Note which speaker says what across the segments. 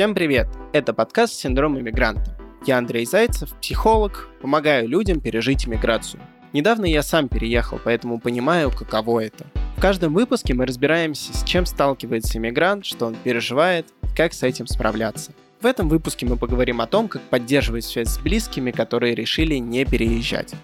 Speaker 1: Всем привет! Это подкаст «Синдром иммигранта». Я Андрей Зайцев, психолог, помогаю людям пережить иммиграцию. Недавно я сам переехал, поэтому понимаю, каково это. В каждом выпуске мы разбираемся, с чем сталкивается иммигрант, что он переживает, как с этим справляться. В этом выпуске мы поговорим о том, как поддерживать связь с близкими, которые решили не переезжать.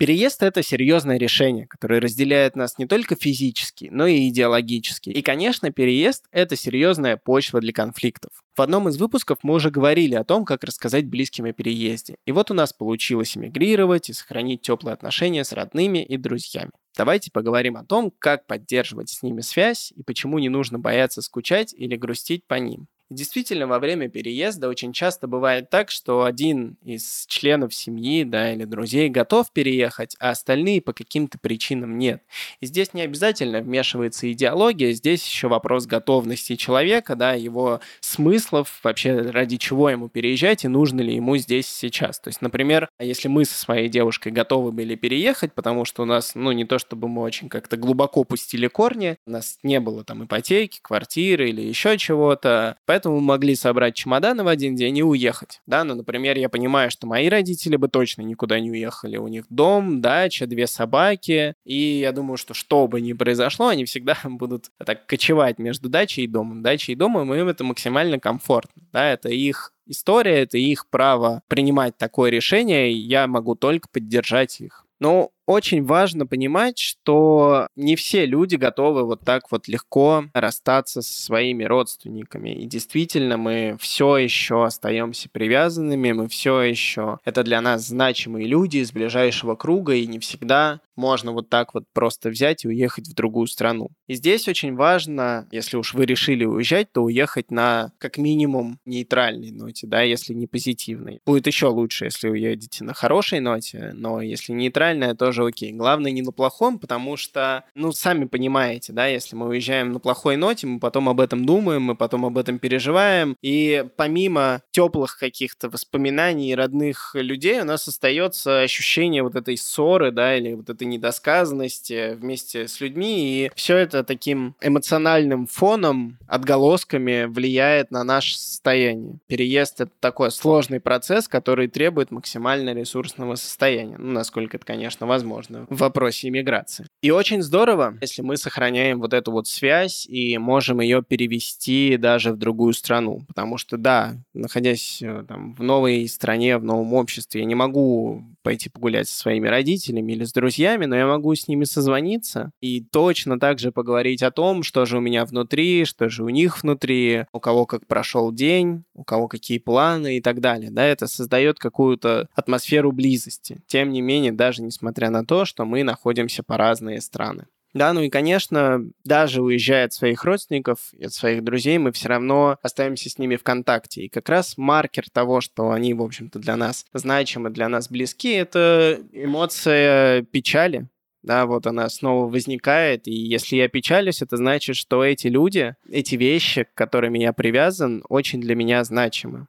Speaker 1: Переезд — это серьезное решение, которое разделяет нас не только физически, но и идеологически. И, конечно, переезд — это серьезная почва для конфликтов. В одном из выпусков мы уже говорили о том, как рассказать близким о переезде. И вот у нас получилось эмигрировать и сохранить теплые отношения с родными и друзьями. Давайте поговорим о том, как поддерживать с ними связь и почему не нужно бояться скучать или грустить по ним. Действительно, во время переезда очень часто бывает так, что один из членов семьи да, или друзей готов переехать, а остальные по каким-то причинам нет. И здесь не обязательно вмешивается идеология, здесь еще вопрос готовности человека, да, его смыслов, вообще ради чего ему переезжать и нужно ли ему здесь сейчас. То есть, например, если мы со своей девушкой готовы были переехать, потому что у нас, ну, не то чтобы мы очень как-то глубоко пустили корни, у нас не было там ипотеки, квартиры или еще чего-то, поэтому поэтому могли собрать чемоданы в один день и уехать. Да, ну, например, я понимаю, что мои родители бы точно никуда не уехали. У них дом, дача, две собаки. И я думаю, что что бы ни произошло, они всегда будут так кочевать между дачей и домом. Дачей и домом, им это максимально комфортно. Да, это их история, это их право принимать такое решение, и я могу только поддержать их. Но очень важно понимать, что не все люди готовы вот так вот легко расстаться со своими родственниками. И действительно, мы все еще остаемся привязанными, мы все еще... Это для нас значимые люди из ближайшего круга, и не всегда можно вот так вот просто взять и уехать в другую страну. И здесь очень важно, если уж вы решили уезжать, то уехать на как минимум нейтральной ноте, да, если не позитивной. Будет еще лучше, если уедете на хорошей ноте, но если нейтральная, тоже окей. Главное не на плохом, потому что, ну, сами понимаете, да, если мы уезжаем на плохой ноте, мы потом об этом думаем, мы потом об этом переживаем, и помимо теплых каких-то воспоминаний родных людей у нас остается ощущение вот этой ссоры, да, или вот этой недосказанности вместе с людьми, и все это таким эмоциональным фоном, отголосками влияет на наше состояние. Переезд — это такой сложный процесс, который требует максимально ресурсного состояния. Ну, насколько это, конечно, возможно возможно в вопросе иммиграции. И очень здорово, если мы сохраняем вот эту вот связь и можем ее перевести даже в другую страну. Потому что, да, находясь э, там, в новой стране, в новом обществе, я не могу пойти погулять со своими родителями или с друзьями, но я могу с ними созвониться и точно так же поговорить о том, что же у меня внутри, что же у них внутри, у кого как прошел день, у кого какие планы и так далее. Да, это создает какую-то атмосферу близости. Тем не менее, даже несмотря на то, что мы находимся по разные страны. Да, ну и, конечно, даже уезжая от своих родственников от своих друзей, мы все равно остаемся с ними в контакте. И как раз маркер того, что они, в общем-то, для нас значимы, для нас близки, это эмоция печали. Да, вот она снова возникает, и если я печалюсь, это значит, что эти люди, эти вещи, к которым я привязан, очень для меня значимы.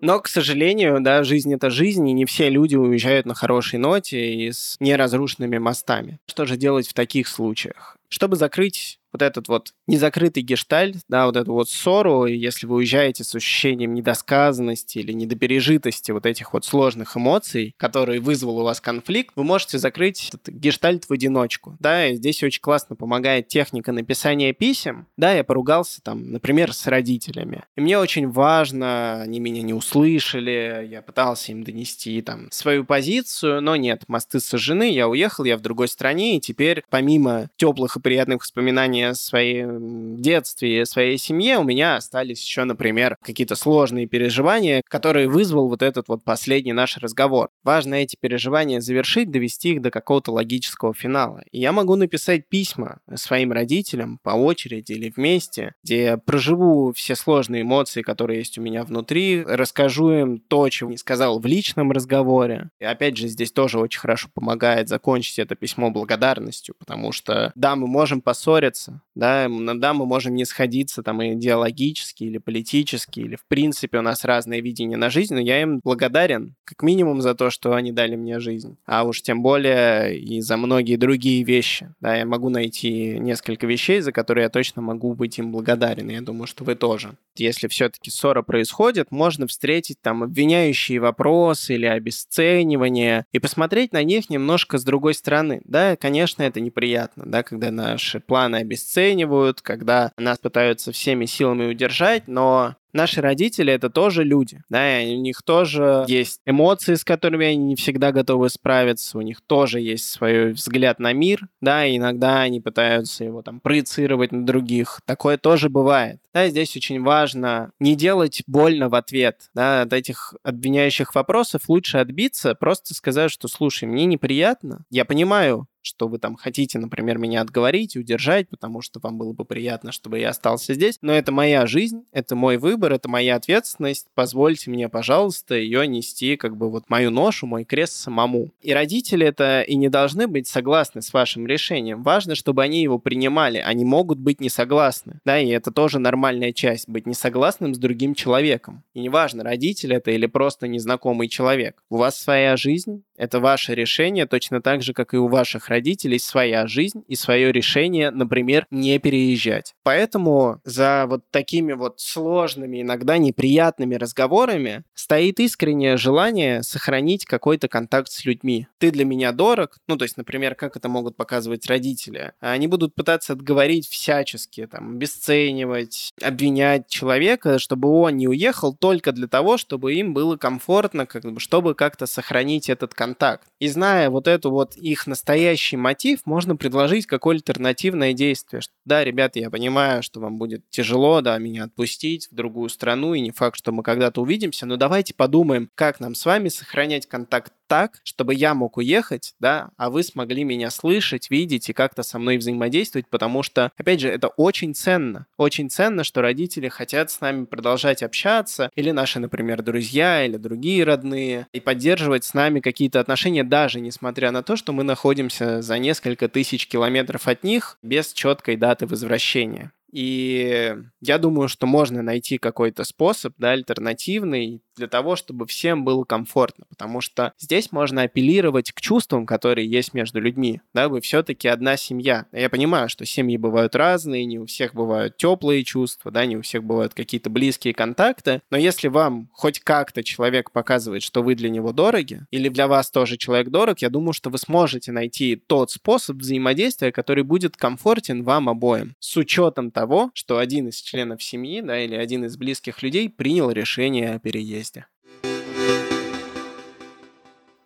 Speaker 1: Но, к сожалению, да, жизнь — это жизнь, и не все люди уезжают на хорошей ноте и с неразрушенными мостами. Что же делать в таких случаях? Чтобы закрыть вот этот вот незакрытый гештальт, да, вот эту вот ссору, если вы уезжаете с ощущением недосказанности или недопережитости вот этих вот сложных эмоций, которые вызвал у вас конфликт, вы можете закрыть этот гештальт в одиночку, да, и здесь очень классно помогает техника написания писем, да, я поругался там, например, с родителями, и мне очень важно, они меня не услышали, я пытался им донести там свою позицию, но нет, мосты сожжены, я уехал, я в другой стране, и теперь помимо теплых приятных воспоминаний о своем детстве и своей семье, у меня остались еще, например, какие-то сложные переживания, которые вызвал вот этот вот последний наш разговор. Важно эти переживания завершить, довести их до какого-то логического финала. И я могу написать письма своим родителям по очереди или вместе, где я проживу все сложные эмоции, которые есть у меня внутри, расскажу им то, чего не сказал в личном разговоре. И опять же, здесь тоже очень хорошо помогает закончить это письмо благодарностью, потому что, да, мы можем поссориться, да, иногда мы можем не сходиться там идеологически или политически, или в принципе у нас разное видение на жизнь, но я им благодарен как минимум за то, что они дали мне жизнь, а уж тем более и за многие другие вещи, да, я могу найти несколько вещей, за которые я точно могу быть им благодарен, и я думаю, что вы тоже. Если все-таки ссора происходит, можно встретить там обвиняющие вопросы или обесценивание и посмотреть на них немножко с другой стороны. Да, конечно, это неприятно, да, когда наши планы обесценивают, когда нас пытаются всеми силами удержать, но Наши родители — это тоже люди, да, и у них тоже есть эмоции, с которыми они не всегда готовы справиться, у них тоже есть свой взгляд на мир, да, и иногда они пытаются его там проецировать на других. Такое тоже бывает. Да, здесь очень важно не делать больно в ответ, да, от этих обвиняющих вопросов лучше отбиться, просто сказать, что, слушай, мне неприятно, я понимаю, что вы там хотите, например, меня отговорить, удержать, потому что вам было бы приятно, чтобы я остался здесь. Но это моя жизнь, это мой выбор, это моя ответственность. Позвольте мне, пожалуйста, ее нести, как бы вот мою ношу, мой крест самому. И родители это и не должны быть согласны с вашим решением. Важно, чтобы они его принимали. Они могут быть не согласны. Да, и это тоже нормальная часть, быть не согласным с другим человеком. И неважно, родитель это или просто незнакомый человек. У вас своя жизнь, это ваше решение, точно так же, как и у ваших родителей своя жизнь и свое решение, например, не переезжать. Поэтому за вот такими вот сложными, иногда неприятными разговорами стоит искреннее желание сохранить какой-то контакт с людьми. Ты для меня дорог, ну, то есть, например, как это могут показывать родители. Они будут пытаться отговорить всячески, там, обесценивать, обвинять человека, чтобы он не уехал только для того, чтобы им было комфортно, как бы, чтобы как-то сохранить этот контакт. И зная вот эту вот их настоящий мотив, можно предложить какое альтернативное действие. Что, да, ребята, я понимаю, что вам будет тяжело, да, меня отпустить в другую страну, и не факт, что мы когда-то увидимся, но давайте подумаем, как нам с вами сохранять контакт так, чтобы я мог уехать, да, а вы смогли меня слышать, видеть и как-то со мной взаимодействовать, потому что, опять же, это очень ценно. Очень ценно, что родители хотят с нами продолжать общаться, или наши, например, друзья, или другие родные, и поддерживать с нами какие-то отношения, даже несмотря на то, что мы находимся за несколько тысяч километров от них без четкой даты возвращения. И я думаю, что можно найти какой-то способ, да, альтернативный, для того, чтобы всем было комфортно, потому что здесь можно апеллировать к чувствам, которые есть между людьми, да, вы все-таки одна семья. Я понимаю, что семьи бывают разные, не у всех бывают теплые чувства, да, не у всех бывают какие-то близкие контакты, но если вам хоть как-то человек показывает, что вы для него дороги, или для вас тоже человек дорог, я думаю, что вы сможете найти тот способ взаимодействия, который будет комфортен вам обоим, с учетом того, что один из членов семьи, да, или один из близких людей принял решение о переезде.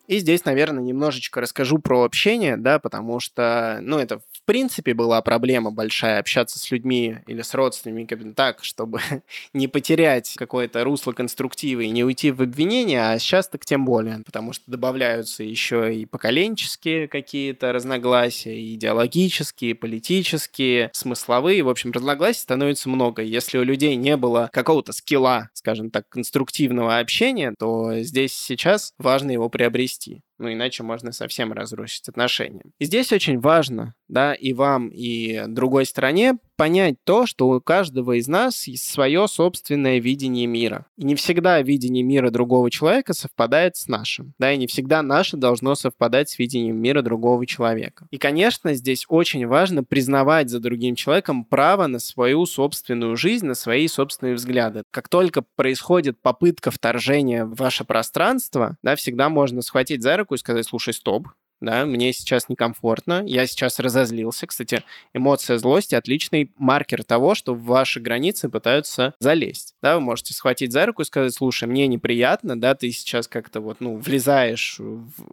Speaker 1: И здесь, наверное, немножечко расскажу про общение, да, потому что, ну, это в принципе была проблема большая общаться с людьми или с родственниками так, чтобы не потерять какое-то русло конструктива и не уйти в обвинения, а сейчас так тем более, потому что добавляются еще и поколенческие какие-то разногласия, идеологические, политические, смысловые. В общем, разногласий становится много. Если у людей не было какого-то скилла, скажем так, конструктивного общения, то здесь сейчас важно его приобрести ну иначе можно совсем разрушить отношения. И здесь очень важно, да, и вам, и другой стороне понять то, что у каждого из нас есть свое собственное видение мира. И не всегда видение мира другого человека совпадает с нашим. Да, и не всегда наше должно совпадать с видением мира другого человека. И, конечно, здесь очень важно признавать за другим человеком право на свою собственную жизнь, на свои собственные взгляды. Как только происходит попытка вторжения в ваше пространство, да, всегда можно схватить за руку и сказать, слушай, стоп, да, мне сейчас некомфортно, я сейчас разозлился. Кстати, эмоция злости — отличный маркер того, что в ваши границы пытаются залезть. Да, вы можете схватить за руку и сказать, слушай, мне неприятно, да, ты сейчас как-то вот, ну, влезаешь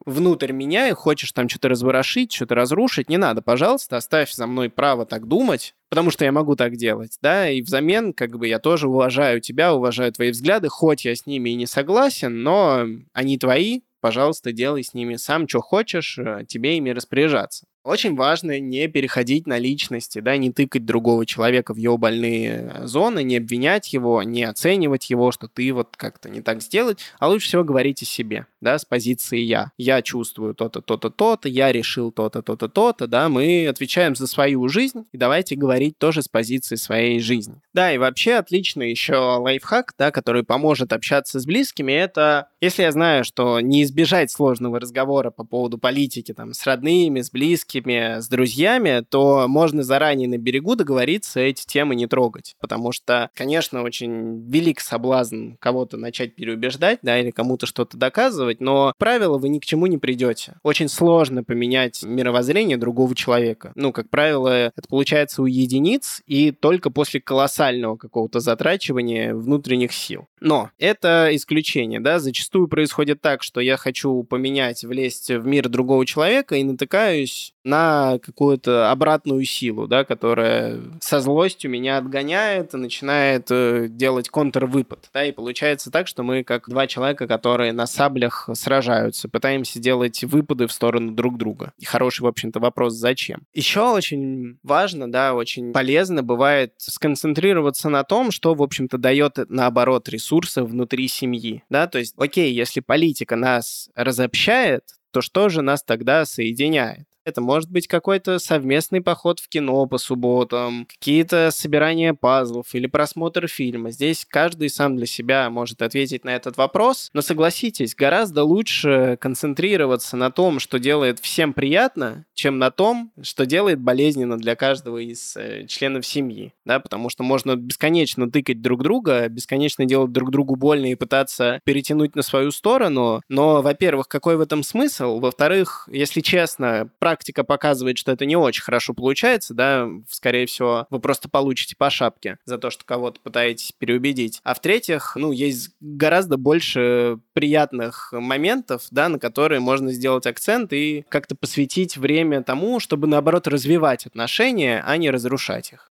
Speaker 1: внутрь меня и хочешь там что-то разворошить, что-то разрушить, не надо, пожалуйста, оставь за мной право так думать, потому что я могу так делать, да, и взамен, как бы, я тоже уважаю тебя, уважаю твои взгляды, хоть я с ними и не согласен, но они твои, пожалуйста, делай с ними сам, что хочешь, э, тебе ими распоряжаться. Очень важно не переходить на личности, да, не тыкать другого человека в его больные зоны, не обвинять его, не оценивать его, что ты вот как-то не так сделать, а лучше всего говорить о себе, да, с позиции «я». Я чувствую то-то, то-то, то-то, я решил то-то, то-то, то-то, да, мы отвечаем за свою жизнь, и давайте говорить тоже с позиции своей жизни. Да, и вообще отлично еще лайфхак, да, который поможет общаться с близкими, это если я знаю, что не избежать сложного разговора по поводу политики там с родными, с близкими, близкими, с друзьями, то можно заранее на берегу договориться эти темы не трогать. Потому что, конечно, очень велик соблазн кого-то начать переубеждать, да, или кому-то что-то доказывать, но правило вы ни к чему не придете. Очень сложно поменять мировоззрение другого человека. Ну, как правило, это получается у единиц и только после колоссального какого-то затрачивания внутренних сил. Но это исключение, да, зачастую происходит так, что я хочу поменять, влезть в мир другого человека и натыкаюсь на какую-то обратную силу, да, которая со злостью меня отгоняет и начинает э, делать контрвыпад. Да, и получается так, что мы как два человека, которые на саблях сражаются, пытаемся делать выпады в сторону друг друга. И хороший, в общем-то, вопрос, зачем. Еще очень важно, да, очень полезно бывает сконцентрироваться на том, что, в общем-то, дает, наоборот, ресурсы внутри семьи. Да, то есть, окей, если политика нас разобщает, то что же нас тогда соединяет? Это может быть какой-то совместный поход в кино по субботам, какие-то собирания пазлов или просмотр фильма. Здесь каждый сам для себя может ответить на этот вопрос. Но согласитесь, гораздо лучше концентрироваться на том, что делает всем приятно, чем на том, что делает болезненно для каждого из э, членов семьи. Да, потому что можно бесконечно тыкать друг друга, бесконечно делать друг другу больно и пытаться перетянуть на свою сторону. Но, во-первых, какой в этом смысл? Во-вторых, если честно, практика показывает, что это не очень хорошо получается, да, скорее всего, вы просто получите по шапке за то, что кого-то пытаетесь переубедить. А в-третьих, ну, есть гораздо больше приятных моментов, да, на которые можно сделать акцент и как-то посвятить время тому, чтобы, наоборот, развивать отношения, а не разрушать их.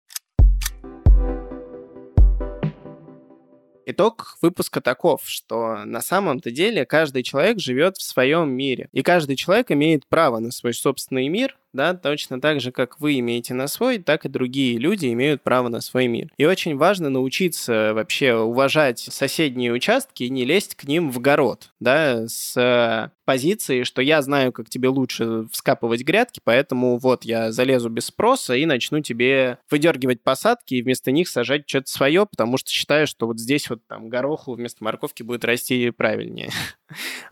Speaker 1: Итог выпуска таков, что на самом-то деле каждый человек живет в своем мире. И каждый человек имеет право на свой собственный мир, да, точно так же, как вы имеете на свой, так и другие люди имеют право на свой мир. И очень важно научиться вообще уважать соседние участки и не лезть к ним в город, да, с позиции, что я знаю, как тебе лучше вскапывать грядки, поэтому вот я залезу без спроса и начну тебе выдергивать посадки и вместо них сажать что-то свое, потому что считаю, что вот здесь вот там гороху вместо морковки будет расти правильнее.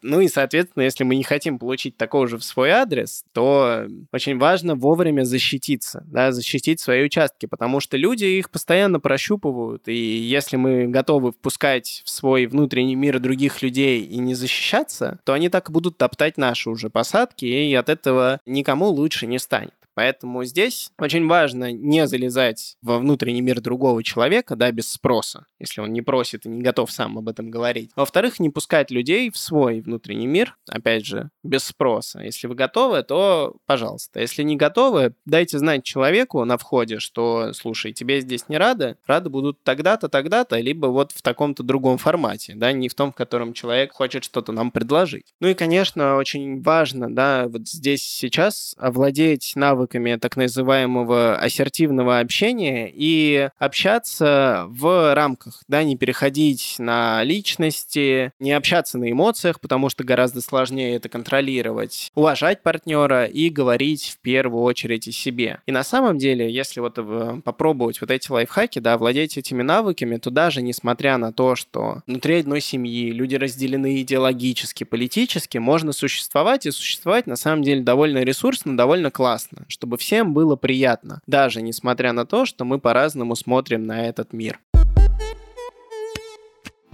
Speaker 1: Ну и, соответственно, если мы не хотим получить такого же в свой адрес, то очень важно вовремя защититься, да, защитить свои участки, потому что люди их постоянно прощупывают, и если мы готовы впускать в свой внутренний мир других людей и не защищаться, то они так и будут топтать наши уже посадки, и от этого никому лучше не станет. Поэтому здесь очень важно не залезать во внутренний мир другого человека, да, без спроса, если он не просит и не готов сам об этом говорить. Во-вторых, не пускать людей в свой внутренний мир, опять же, без спроса. Если вы готовы, то пожалуйста. Если не готовы, дайте знать человеку на входе, что, слушай, тебе здесь не рады, рады будут тогда-то, тогда-то, либо вот в таком-то другом формате, да, не в том, в котором человек хочет что-то нам предложить. Ну и, конечно, очень важно, да, вот здесь сейчас овладеть навыком навыками так называемого ассертивного общения и общаться в рамках, да, не переходить на личности, не общаться на эмоциях, потому что гораздо сложнее это контролировать, уважать партнера и говорить в первую очередь о себе. И на самом деле, если вот э, попробовать вот эти лайфхаки, да, владеть этими навыками, то даже несмотря на то, что внутри одной семьи люди разделены идеологически, политически, можно существовать и существовать на самом деле довольно ресурсно, довольно классно, чтобы всем было приятно, даже несмотря на то, что мы по-разному смотрим на этот мир.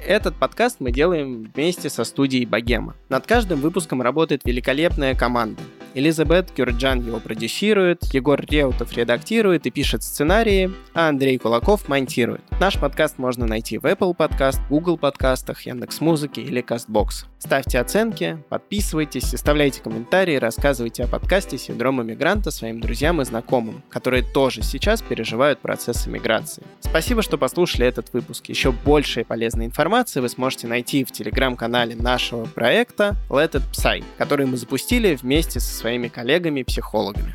Speaker 1: Этот подкаст мы делаем вместе со студией Богема. Над каждым выпуском работает великолепная команда. Элизабет Кюрджан его продюсирует, Егор Реутов редактирует и пишет сценарии, а Андрей Кулаков монтирует. Наш подкаст можно найти в Apple Podcast, Google подкастах, Яндекс.Музыке или CastBox. Ставьте оценки, подписывайтесь, оставляйте комментарии, рассказывайте о подкасте «Синдром иммигранта» своим друзьям и знакомым, которые тоже сейчас переживают процесс иммиграции. Спасибо, что послушали этот выпуск. Еще больше полезной информации вы сможете найти в телеграм-канале нашего проекта Let It Psy, который мы запустили вместе со своими коллегами-психологами.